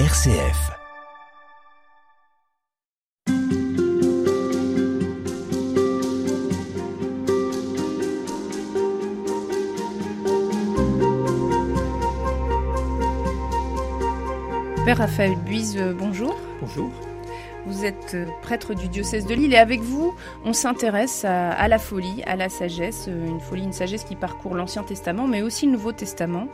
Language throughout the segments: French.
RCF. Père Raphaël Buise, bonjour. Bonjour. Vous êtes euh, prêtre du diocèse de Lille et avec vous, on s'intéresse à, la folie, à la sagesse, euh, une folie, une sagesse qui parcourt l'Ancien Testament mais aussi le Nouveau Testament.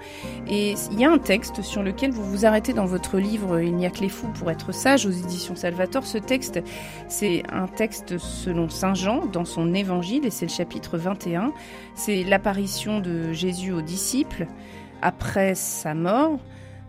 Et il y a un texte sur lequel vous vous arrêtez dans votre livre Il n'y a que les fous pour être sages aux éditions Salvator. Ce texte, c'est un texte selon Saint Jean dans son évangile et c'est le chapitre 21. C'est l'apparition de Jésus aux disciples après sa mort.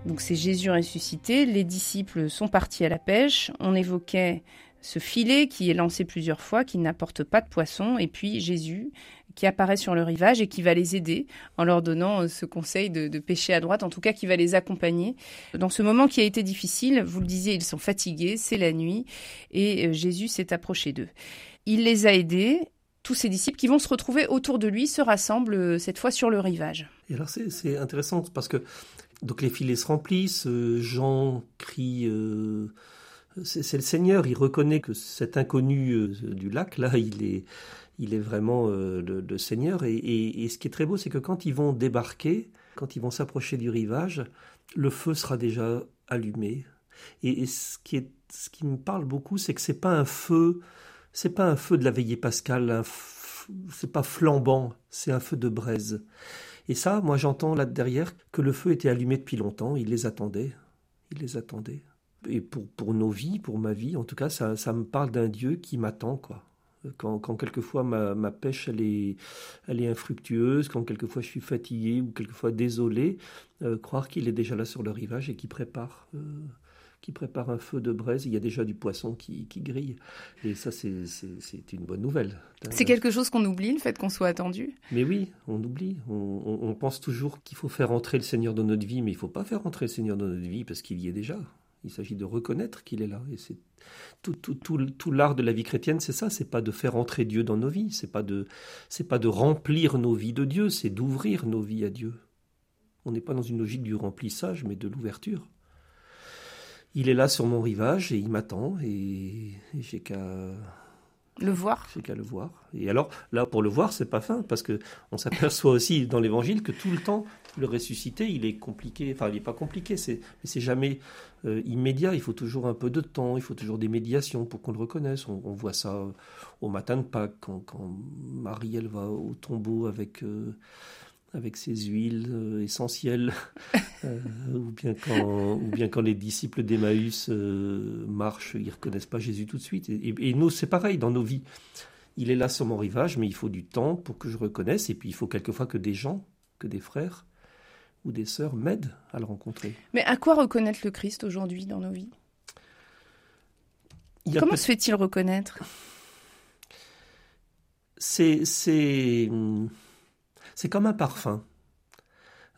Donc c'est Jésus ressuscité, les disciples sont partis à la pêche, on évoquait ce filet qui est lancé plusieurs fois, qui n'apporte pas de poisson, et puis Jésus qui apparaît sur le rivage et qui va les aider en leur donnant ce conseil de, pêcher à droite, en tout cas qui va les accompagner. Dans ce moment qui a été difficile, vous le disiez, ils sont fatigués, c'est la nuit, et euh, Jésus s'est approché d'eux. Il les a aidés, tous ces disciples qui vont se retrouver autour de lui se rassemblent euh, cette fois sur le rivage. Et alors c'est intéressant parce que donc les filets se remplissent, euh, Jean crie euh, c'est le Seigneur, il reconnaît que cet inconnu euh, du lac, là, il est, il est vraiment euh, le, le, Seigneur. Et, et, et, ce qui est très beau, c'est que quand ils vont débarquer, quand ils vont s'approcher du rivage, le feu sera déjà allumé. Et, ce, qui est, ce qui me parle beaucoup, c'est que c'est pas un feu, c'est pas un feu de la veillée pascale, c'est pas flambant, c'est un feu de braise. Et ça, moi j'entends là derrière que le feu était allumé depuis longtemps, il les attendait, il les attendait. Et pour, pour nos vies, pour ma vie, en tout cas, ça, ça me parle d'un Dieu qui m'attend, quoi. Quand, quand, quelquefois ma, pêche elle est, elle est infructueuse, quand quelquefois je suis fatigué ou quelquefois désolé, euh, croire qu'il est déjà là sur le rivage et qu'il prépare euh, qui prépare un feu de braise, il y a déjà du poisson qui, qui grille. Et ça, c'est une bonne nouvelle. C'est quelque chose qu'on oublie, le fait qu'on soit attendu? Mais oui, on oublie. On, on, on pense toujours qu'il faut faire entrer le Seigneur dans notre vie, mais il ne faut pas faire entrer le Seigneur dans notre vie parce qu'il y est déjà. Il s'agit de reconnaître qu'il est là. Et c'est tout, tout, tout, tout l'art de la vie chrétienne, c'est ça. C'est pas de faire entrer Dieu dans nos vies. C'est pas de, c'est pas de remplir nos vies de Dieu. C'est d'ouvrir nos vies à Dieu. On n'est pas dans une logique du remplissage, mais de l'ouverture il est là sur mon rivage et il m'attend et, et j'ai qu'à le voir. J'ai qu'à le voir. Et alors là, pour le voir, c'est pas fin parce que on s'aperçoit aussi dans l'Évangile que tout le temps le ressusciter, il est compliqué. Enfin, il n'est pas compliqué, c'est mais c'est jamais euh, immédiat. Il faut toujours un peu de temps, il faut toujours des médiations pour qu'on le reconnaisse. On, on, voit ça au matin de Pâques quand, quand Marie elle va au tombeau avec. Euh, avec ses huiles euh, essentielles, euh, ou, bien quand, ou bien quand les disciples d'Emmaüs euh, marchent, ils ne reconnaissent pas Jésus tout de suite. Et, et nous, c'est pareil dans nos vies. Il est là sur mon rivage, mais il faut du temps pour que je reconnaisse, et puis il faut quelquefois que des gens, que des frères ou des sœurs m'aident à le rencontrer. Mais à quoi reconnaître le Christ aujourd'hui dans nos vies? Comment se fait-il reconnaître? C'est... c'est comme un parfum.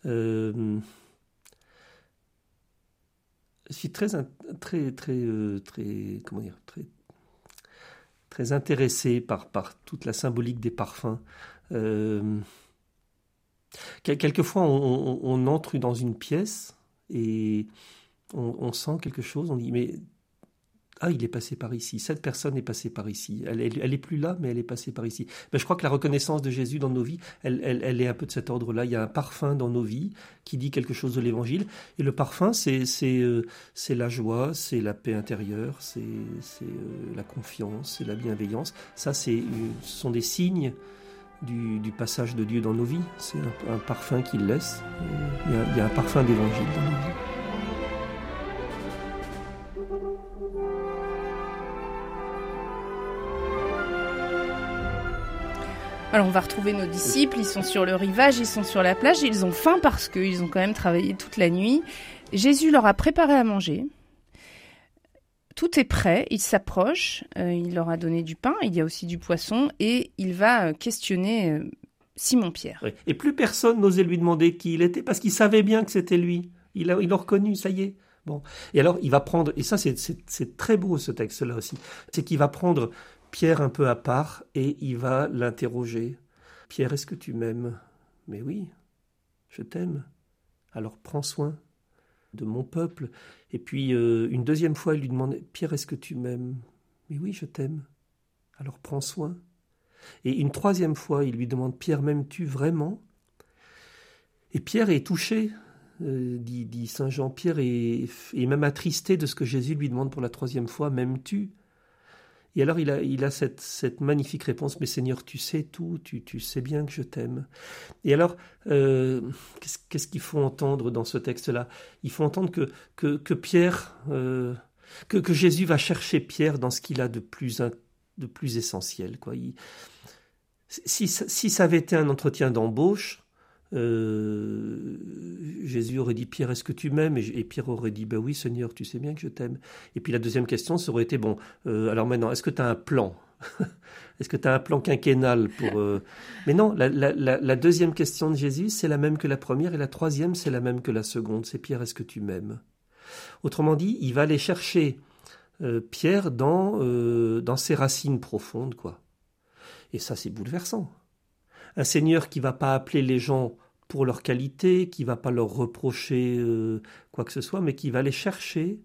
Euh, je suis très, intéressé par, toute la symbolique des parfums. Euh, quelquefois, on, entre dans une pièce et on, sent quelque chose. On dit mais ah, il est passé par ici, cette personne est passée par ici, elle, elle, est plus là, mais elle est passée par ici. Ben, je crois que la reconnaissance de Jésus dans nos vies, elle, est un peu de cet ordre-là. Il y a un parfum dans nos vies qui dit quelque chose de l'Évangile. Et le parfum, c'est euh, la joie, c'est la paix intérieure, c'est euh, la confiance, c'est la bienveillance. Ça, euh, ce sont des signes du, passage de Dieu dans nos vies. C'est un, un, parfum qu'il laisse. Il y, a, il y a un parfum d'Évangile dans nos vies. Alors on va retrouver nos disciples, ils sont sur le rivage, ils sont sur la plage, ils ont faim parce qu'ils ont quand même travaillé toute la nuit. Jésus leur a préparé à manger. Tout est prêt, il s'approche, euh, il leur a donné du pain, il y a aussi du poisson et il va questionner euh, Simon-Pierre. Et plus personne n'osait lui demander qui il était parce qu'il savait bien que c'était lui. Il l'a il reconnu, ça y est. Bon. Et alors, il va prendre, et ça, c'est très beau ce texte-là aussi, c'est qu'il va prendre Pierre un peu à part et il va l'interroger. Pierre, est-ce que tu m'aimes? Mais oui, je t'aime. Alors prends soin. de mon peuple. Et puis euh, une deuxième fois, il lui demande Pierre, est-ce que tu m'aimes? Mais oui, je t'aime. Alors prends soin. Et une troisième fois, il lui demande Pierre, m'aimes-tu vraiment? Et Pierre est touché, euh, dit, Saint Jean. Pierre est, est même attristé de ce que Jésus lui demande pour la troisième fois M'aimes-tu? Et alors il a, il a cette, cette, magnifique réponse, mais Seigneur, tu sais tout, tu, tu sais bien que je t'aime. Et alors, euh, qu'est-ce qu'il faut entendre dans ce texte-là? Il faut entendre que, que, que Pierre, euh, que, que, Jésus va chercher Pierre dans ce qu'il a de plus, de plus essentiel. Quoi. Si, si ça avait été un entretien d'embauche, euh, Jésus aurait dit Pierre, est-ce que tu m'aimes? Et, Pierre aurait dit Ben oui, Seigneur, tu sais bien que je t'aime. Et puis la deuxième question, ça aurait été Bon, euh, alors maintenant, est-ce que tu as un plan? Est-ce que tu as un plan quinquennal pour. Euh, Mais non, la, la, deuxième question de Jésus, c'est la même que la première, et la troisième, c'est la même que la seconde. C'est Pierre, est-ce que tu m'aimes? Autrement dit, il va aller chercher Pierre dans, dans ses racines profondes, quoi. Et ça, c'est bouleversant. Un Seigneur qui va pas appeler les gens pour leur qualité, qui va pas leur reprocher euh, quoi que ce soit, mais qui va aller chercher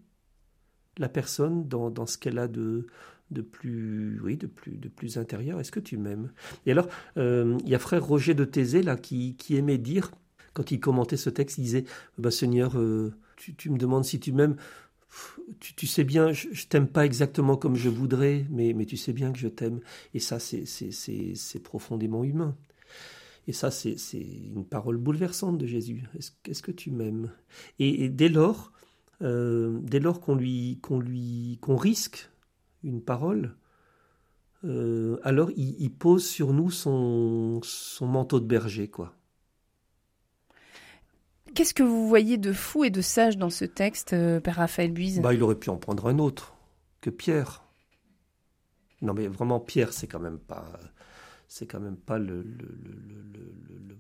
la personne dans, ce qu'elle a de, plus, de plus, intérieur. Est-ce que tu m'aimes? Et alors, euh, il y a frère Roger de Thésée là qui, aimait dire, quand il commentait ce texte, il disait bah, Seigneur, euh, tu, me demandes si tu m'aimes. Tu, sais bien, je, t'aime pas exactement comme je voudrais, mais tu sais bien que je t'aime. Et ça, c'est profondément humain. Et ça, c'est une parole bouleversante de Jésus. Est-ce que tu m'aimes? Et, dès lors, euh, dès lors qu'on lui, qu'on lui, qu'on risque une parole, euh, alors il, pose sur nous son, son manteau de berger, quoi. Qu'est-ce que vous voyez de fou et de sage dans ce texte, euh, Père Raphaël Buise? Bah, Il aurait pu en prendre un autre que Pierre. Non, mais vraiment, Pierre, c'est quand même pas c'est quand même pas le,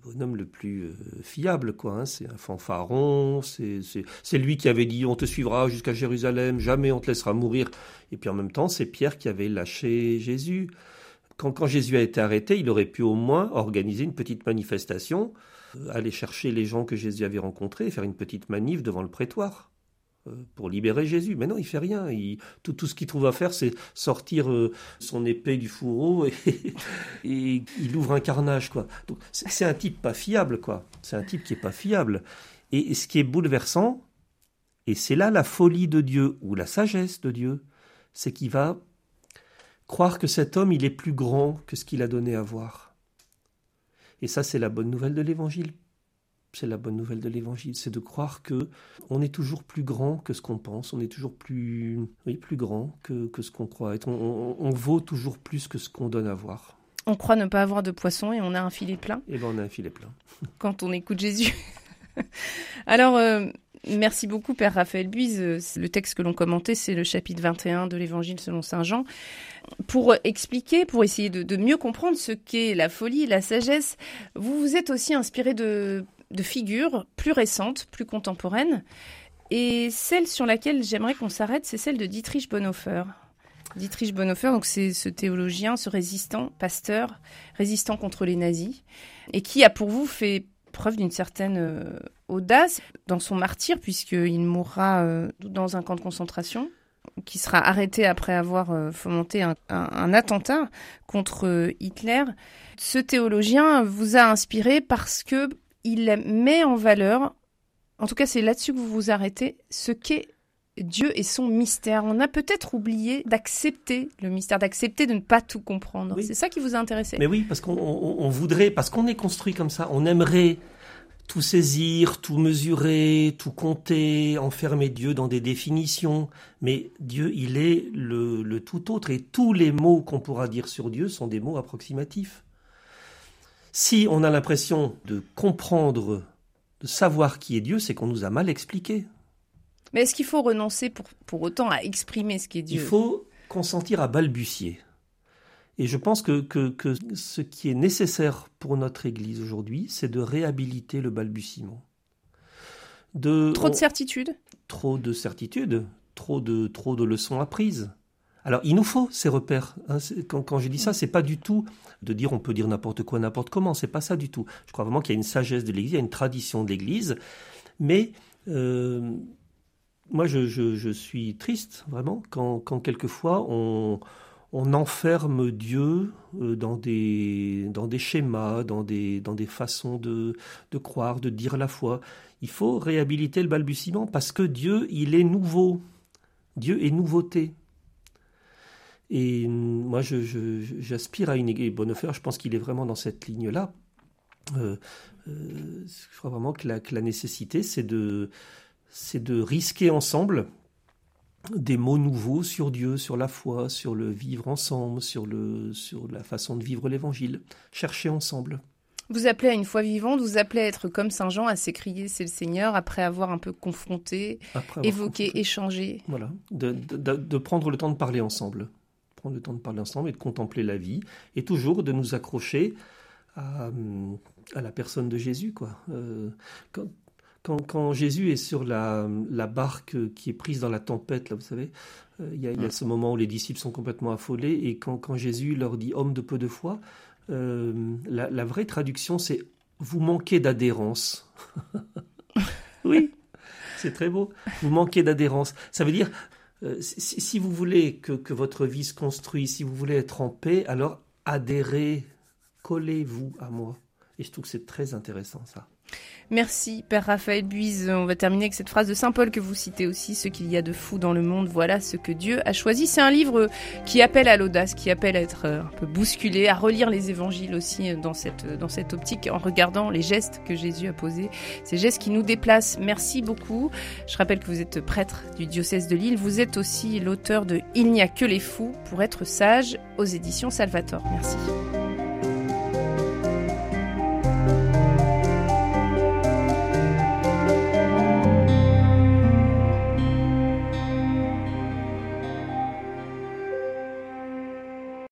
bonhomme le plus euh, fiable, quoi. Hein. C'est un fanfaron, c'est lui qui avait dit on te suivra jusqu'à Jérusalem, jamais on te laissera mourir. Et puis en même temps, c'est Pierre qui avait lâché Jésus. Quand, Jésus a été arrêté, il aurait pu au moins organiser une petite manifestation, euh, aller chercher les gens que Jésus avait rencontrés faire une petite manif devant le prétoire. Euh, pour libérer Jésus. Mais non, il fait rien. Il, tout, tout ce qu'il trouve à faire, c'est sortir euh, son épée du fourreau et, et, il ouvre un carnage, quoi. C'est un type pas fiable, quoi. C'est un type qui est pas fiable. Et, ce qui est bouleversant, et c'est là la folie de Dieu ou la sagesse de Dieu, c'est qu'il va croire que cet homme, il est plus grand que ce qu'il a donné à voir. Et ça, c'est la bonne nouvelle de l'Évangile c'est la bonne nouvelle de l'évangile, c'est de croire que on est toujours plus grand que ce qu'on pense, on est toujours plus, oui, plus grand que, que ce qu'on croit on, vaut toujours plus que ce qu'on donne à voir. On croit ne pas avoir de poisson et on a un filet plein. Et eh ben on a un filet plein. Quand on écoute Jésus. Alors, euh, merci beaucoup, Père Raphaël Buise. Le texte que l'on commentait, c'est le chapitre 21 de l'Évangile selon Saint Jean. Pour expliquer, pour essayer de, de mieux comprendre ce qu'est la folie, la sagesse, vous vous êtes aussi inspiré de de figures plus récentes, plus contemporaines. Et celle sur laquelle j'aimerais qu'on s'arrête, c'est celle de Dietrich Bonhoeffer. Dietrich Bonhoeffer, donc c'est ce théologien, ce résistant, pasteur, résistant contre les nazis, et qui a pour vous fait preuve d'une certaine euh, audace dans son martyr, puisqu'il mourra euh, dans un camp de concentration, qui sera arrêté après avoir euh, fomenté un, un, attentat contre Hitler. Ce théologien vous a inspiré parce que il met en valeur, en tout cas c'est là-dessus que vous vous arrêtez, ce qu'est Dieu et son mystère. On a peut-être oublié d'accepter le mystère, d'accepter de ne pas tout comprendre. C'est ça qui vous a intéressé Mais oui, parce qu'on voudrait, parce qu'on est construit comme ça, on aimerait tout saisir, tout mesurer, tout compter, enfermer Dieu dans des définitions. Mais Dieu, il est le, le tout autre. Et tous les mots qu'on pourra dire sur Dieu sont des mots approximatifs. Si on a l'impression de comprendre, de savoir qui est Dieu, c'est qu'on nous a mal expliqué. Mais est-ce qu'il faut renoncer pour, pour autant à exprimer ce qu'est Dieu Il faut consentir à balbutier. Et je pense que, que, que, ce qui est nécessaire pour notre Église aujourd'hui, c'est de réhabiliter le balbutiement. De, trop de certitude Trop de certitude, trop de, trop de leçons apprises. Alors, il nous faut ces repères. Hein. quand, quand, je dis ça, c'est pas du tout de dire on peut dire n'importe quoi, n'importe comment. C'est pas ça du tout. Je crois vraiment qu'il y a une sagesse de l'Église, il y a une tradition de l'Église, mais euh, moi, je, suis triste, vraiment, quand, quelquefois on, enferme Dieu euh, dans des, dans des schémas, dans des, dans des façons de, de croire, de dire la foi. Il faut réhabiliter le balbutiement parce que Dieu, il est nouveau. Dieu est nouveauté. Et moi, j'aspire à une et Bonhoeffer, je pense qu'il est vraiment dans cette ligne-là. Euh, euh, je crois vraiment que la, que la nécessité, c'est de, c'est de risquer ensemble des mots nouveaux sur Dieu, sur la foi, sur le vivre ensemble, sur, le, sur la façon de vivre l'évangile. Chercher ensemble. Vous appelez à une foi vivante, vous appelez à être comme Saint Jean, à s'écrier c'est le Seigneur, après avoir un peu confronté, évoqué, échangé. Voilà, de, de, prendre le temps de parler ensemble. Prendre le temps de parler ensemble et de contempler la vie, et toujours de nous accrocher à, à la personne de Jésus. Quoi. Euh, quand, quand, Jésus est sur la, barque qui est prise dans la tempête, là, vous savez, euh, il y, a, ce moment où les disciples sont complètement affolés, et quand, Jésus leur dit homme de peu de foi, euh, la, vraie traduction c'est vous manquez d'adhérence. oui, c'est très beau. Vous manquez d'adhérence. Ça veut dire, euh, si, vous voulez que, que, votre vie se construise, si vous voulez être en paix, alors adhérez, collez-vous à moi. Et je trouve que c'est très intéressant ça. Merci, Père Raphaël Buise. On va terminer avec cette phrase de Saint Paul que vous citez aussi, ce qu'il y a de fou dans le monde, voilà ce que Dieu a choisi. C'est un livre qui appelle à l'audace, qui appelle à être euh, un peu bousculé, à relire les évangiles aussi euh, dans cette, euh, dans cette optique, en regardant les gestes que Jésus a posés, ces gestes qui nous déplacent. Merci beaucoup. Je rappelle que vous êtes prêtre du diocèse de Lille. Vous êtes aussi l'auteur de Il n'y a que les fous pour être sage aux éditions Salvator. Merci.